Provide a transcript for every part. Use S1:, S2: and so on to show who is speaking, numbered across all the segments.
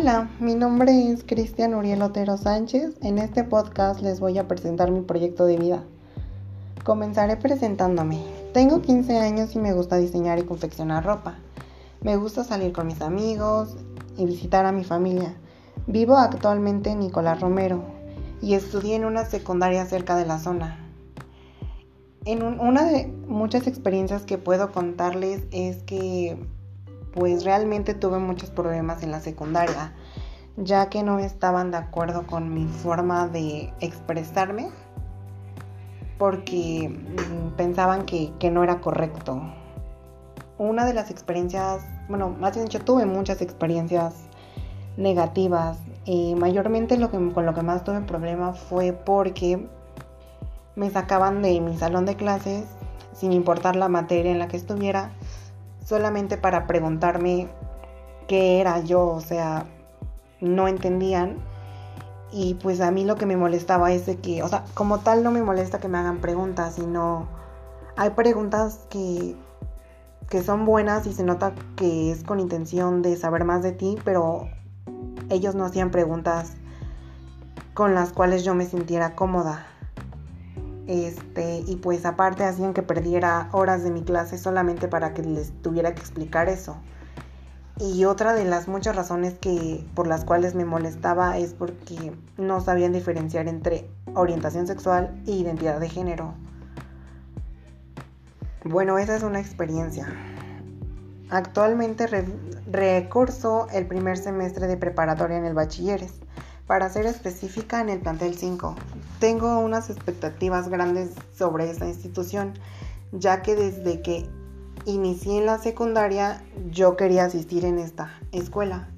S1: Hola, mi nombre es Cristian Uriel Otero Sánchez. En este podcast les voy a presentar mi proyecto de vida. Comenzaré presentándome. Tengo 15 años y me gusta diseñar y confeccionar ropa. Me gusta salir con mis amigos y visitar a mi familia. Vivo actualmente en Nicolás Romero y estudié en una secundaria cerca de la zona. En una de muchas experiencias que puedo contarles es que pues realmente tuve muchos problemas en la secundaria, ya que no estaban de acuerdo con mi forma de expresarme, porque mm, pensaban que, no era correcto. Una de las experiencias, bueno, más bien yo tuve muchas experiencias negativas. y mayormente lo que, con lo que más tuve problema fue porque me sacaban de mi salón de clases sin importar la materia en la que estuviera solamente para preguntarme qué era yo, o sea, no entendían. Y pues a mí lo que me molestaba es de que, o sea, como tal no me molesta que me hagan preguntas, sino hay preguntas que, que son buenas y se nota que es con intención de saber más de ti, pero ellos no hacían preguntas con las cuales yo me sintiera cómoda. Este, y pues aparte hacían que perdiera horas de mi clase solamente para que les tuviera que explicar eso. Y otra de las muchas razones que por las cuales me molestaba es porque no sabían diferenciar entre orientación sexual e identidad de género. Bueno, esa es una experiencia. Actualmente recurso el primer semestre de preparatoria en el bachilleres para ser específica en el plantel 5. Tengo unas expectativas grandes sobre esta institución, ya que desde que inicié en la secundaria yo quería asistir en esta escuela.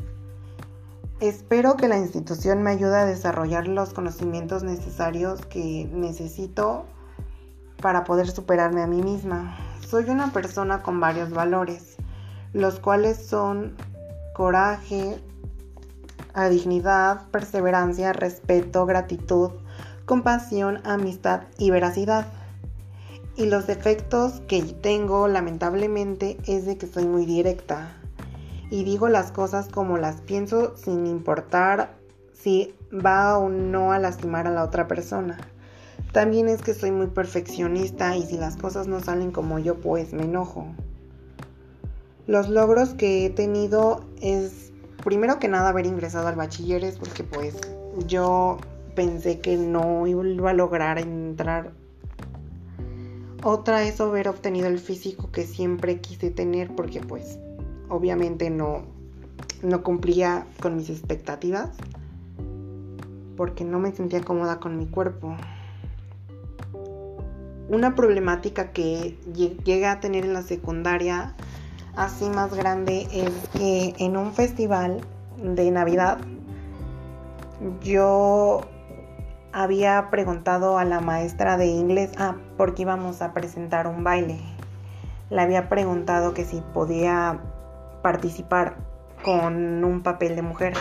S1: Espero que la institución me ayude a desarrollar los conocimientos necesarios que necesito para poder superarme a mí misma. Soy una persona con varios valores, los cuales son coraje, dignidad, perseverancia, respeto, gratitud, compasión, amistad y veracidad. Y los defectos que tengo lamentablemente es de que soy muy directa y digo las cosas como las pienso sin importar si va o no a lastimar a la otra persona. También es que soy muy perfeccionista y si las cosas no salen como yo pues me enojo. Los logros que he tenido es primero que nada haber ingresado al bachilleres porque pues yo pensé que no iba a lograr entrar. Otra es haber obtenido el físico que siempre quise tener porque pues obviamente no, no cumplía con mis expectativas porque no me sentía cómoda con mi cuerpo. Una problemática que llegué a tener en la secundaria así más grande es que en un festival de Navidad yo había preguntado a la maestra de inglés, ah, porque íbamos a presentar un baile. Le había preguntado que si podía participar con un papel de mujer.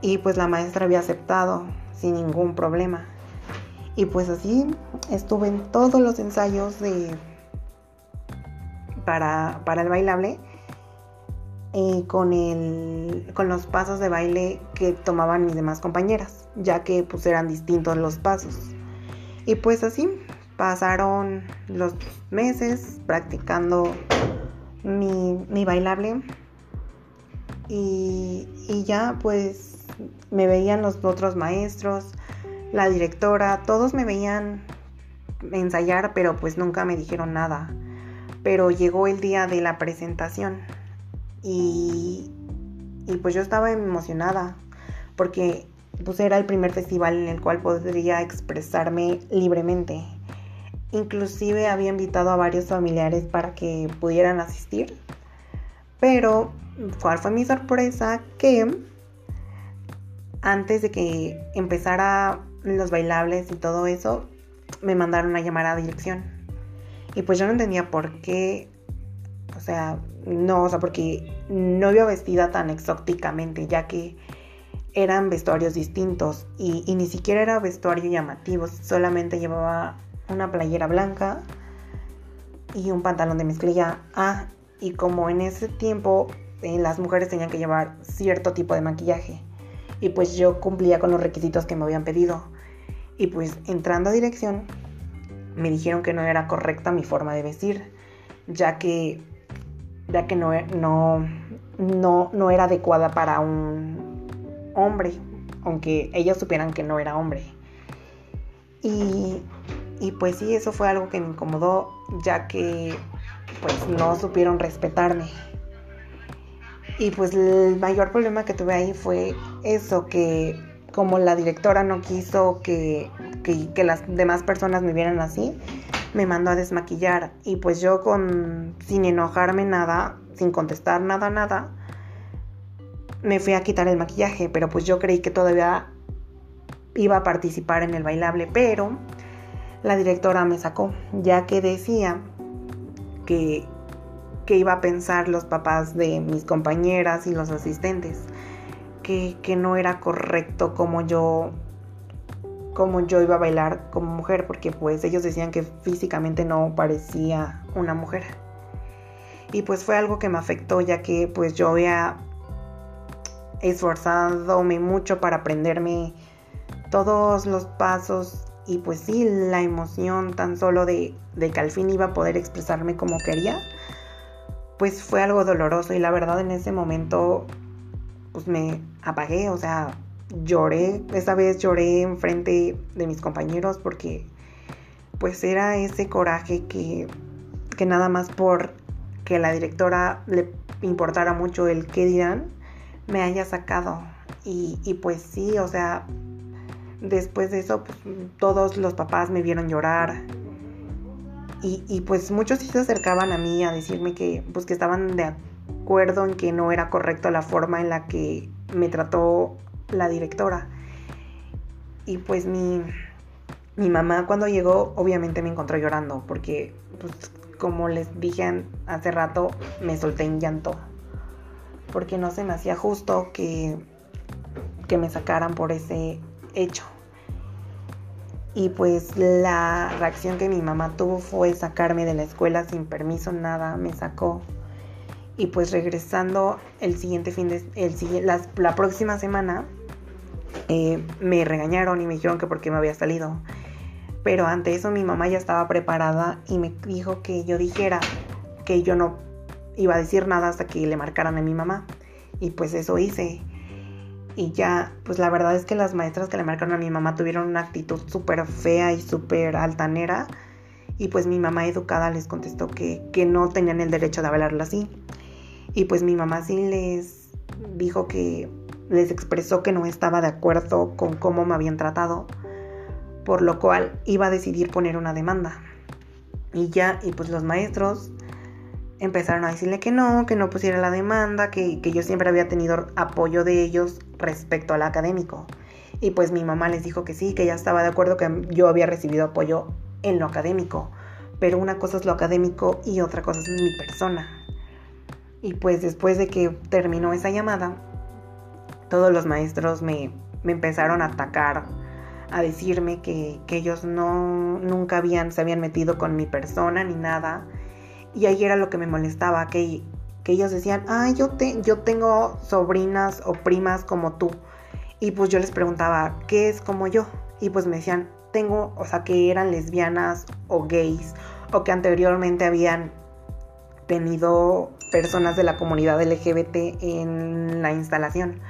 S1: Y pues la maestra había aceptado sin ningún problema. Y pues así estuve en todos los ensayos de para, el bailable eh, con, el, con los pasos de baile que tomaban mis demás compañeras, ya que pues eran distintos los pasos. Y pues así pasaron los meses practicando mi, bailable y, y, ya pues me veían los otros maestros, la directora, todos me veían ensayar, pero pues nunca me dijeron nada pero llegó el día de la presentación y, pues yo estaba emocionada porque pues era el primer festival en el cual podría expresarme libremente. Inclusive había invitado a varios familiares para que pudieran asistir. Pero, ¿cuál fue mi sorpresa? Que antes de que empezara los bailables y todo eso, me mandaron a llamar a dirección. Y pues yo no entendía por qué, o sea, no, o sea, porque no iba vestida tan exóticamente, ya que eran vestuarios distintos y, ni siquiera era vestuario llamativo, solamente llevaba una playera blanca y un pantalón de mezclilla. Ah, y como en ese tiempo eh, las mujeres tenían que llevar cierto tipo de maquillaje y pues yo cumplía con los requisitos que me habían pedido. Y pues entrando a dirección me dijeron que no era correcta mi forma de vestir, ya que ya que no, no, no, no era adecuada para un hombre, aunque ellos supieran que no era hombre. Y, y pues sí, eso fue algo que me incomodó, ya que pues no supieron respetarme. Y pues el mayor problema que tuve ahí fue eso, que como la directora no quiso que, que, las demás personas me vieran así, me mandó a desmaquillar. Y pues yo con sin enojarme nada, sin contestar nada, nada, me fui a quitar el maquillaje. Pero pues yo creí que todavía iba a participar en el bailable, pero la directora me sacó, ya que decía que, que iba a pensar los papás de mis compañeras y los asistentes, que, que no era correcto como yo como yo iba a bailar como mujer, porque pues ellos decían que físicamente no parecía una mujer. Y pues fue algo que me afectó, ya que pues yo había esforzadome mucho para aprenderme todos los pasos y pues sí, la emoción tan solo de, de que al fin iba a poder expresarme como quería, pues fue algo doloroso. Y la verdad en ese momento pues me apagué, o sea, lloré, esa vez lloré enfrente de mis compañeros porque pues era ese coraje que, que nada más por que la directora le importara mucho el qué dirán, me haya sacado. Y, pues sí, o sea, después de eso, pues, todos los papás me vieron llorar. Y, pues muchos sí se acercaban a mí a decirme que, pues, que estaban de acuerdo en que no era correcto la forma en la que me trató la directora. Y pues mi, mi mamá cuando llegó obviamente me encontró llorando porque, pues, como les dije hace rato, me solté en llanto. Porque no se me hacía justo que, que me sacaran por ese hecho. Y pues la reacción que mi mamá tuvo fue sacarme de la escuela sin permiso, nada, me sacó. Y pues regresando el siguiente fin de el, la, la próxima semana eh, me regañaron y me dijeron que por qué me había salido. Pero ante eso mi mamá ya estaba preparada y me dijo que yo dijera que yo no iba a decir nada hasta que le marcaran a mi mamá. Y pues eso hice. Y ya, pues la verdad es que las maestras que le marcaron a mi mamá tuvieron una actitud súper fea y súper altanera. Y pues mi mamá educada les contestó que, que no tenían el derecho de hablarla así. Y pues mi mamá sí les dijo que les expresó que no estaba de acuerdo con cómo me habían tratado, por lo cual iba a decidir poner una demanda. Y ya, y pues los maestros empezaron a decirle que no, que no pusiera la demanda, que, yo siempre había tenido apoyo de ellos respecto al académico. Y pues mi mamá les dijo que sí, que ya estaba de acuerdo que yo había recibido apoyo en lo académico. Pero una cosa es lo académico y otra cosa es mi persona. Y pues después de que terminó esa llamada, todos los maestros me, me empezaron a atacar, a decirme que, que ellos no, nunca habían, se habían metido con mi persona ni nada y ahí era lo que me molestaba, que, que ellos decían, ay, yo, te, yo tengo sobrinas o primas como tú. Y pues yo les preguntaba, ¿qué es como yo? Y pues me decían, tengo, o sea, que eran lesbianas o gays, o que anteriormente habían tenido personas de la comunidad LGBT en la instalación.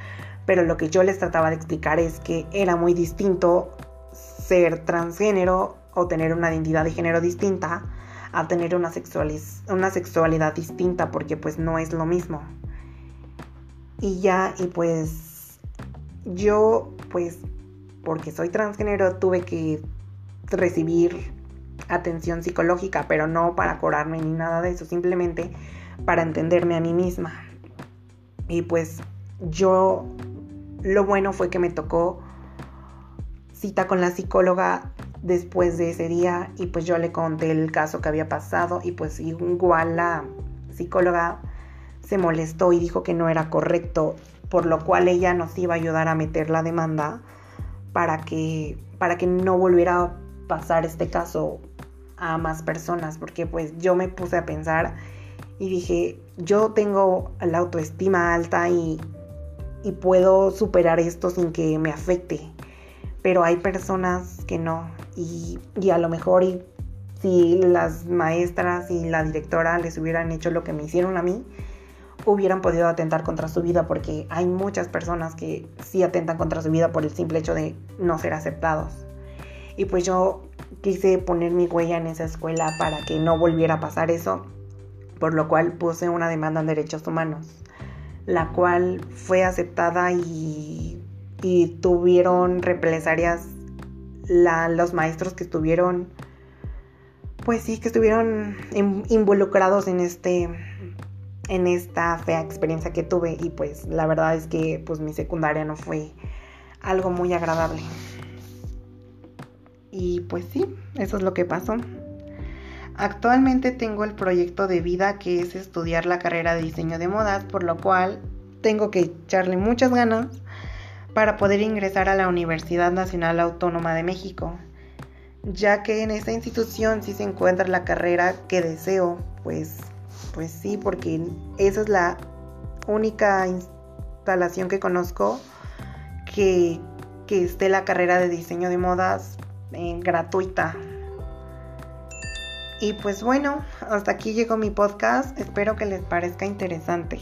S1: Pero lo que yo les trataba de explicar es que era muy distinto ser transgénero o tener una identidad de género distinta a tener una, una sexualidad distinta porque pues no es lo mismo. Y ya, y pues yo pues porque soy transgénero tuve que recibir atención psicológica, pero no para curarme ni nada de eso, simplemente para entenderme a mí misma. Y pues yo, lo bueno fue que me tocó cita con la psicóloga después de ese día y pues yo le conté el caso que había pasado y pues igual la psicóloga se molestó y dijo que no era correcto, por lo cual ella nos iba a ayudar a meter la demanda para que para que no volviera a pasar este caso a más personas, porque pues yo me puse a pensar Y dije, yo tengo la autoestima alta y, y puedo superar esto sin que me afecte. Pero hay personas que no. Y, y a lo mejor y, si las maestras y la directora les hubieran hecho lo que me hicieron a mí, hubieran podido atentar contra su vida porque hay muchas personas que sí atentan contra su vida por el simple hecho de no ser aceptados. Y pues yo quise poner mi huella en esa escuela para que no volviera a pasar eso, por lo cual puse una demanda en derechos humanos, la cual fue aceptada y, y tuvieron represalias los maestros que estuvieron, pues sí, que estuvieron involucrados en este en esta fea experiencia que tuve y pues la verdad es que pues mi secundaria no fue algo muy agradable. Y pues sí, eso es lo que pasó. Actualmente tengo el proyecto de vida que es estudiar la carrera de diseño de modas, por lo cual tengo que echarle muchas ganas para poder ingresar a la Universidad Nacional Autónoma de México, ya que en esta institución sí se encuentra la carrera que deseo, pues, pues sí, porque esa es la única instalación que conozco que, que esté la carrera de diseño de modas eh, gratuita. Y pues bueno, hasta aquí llegó mi podcast. Espero que les parezca interesante.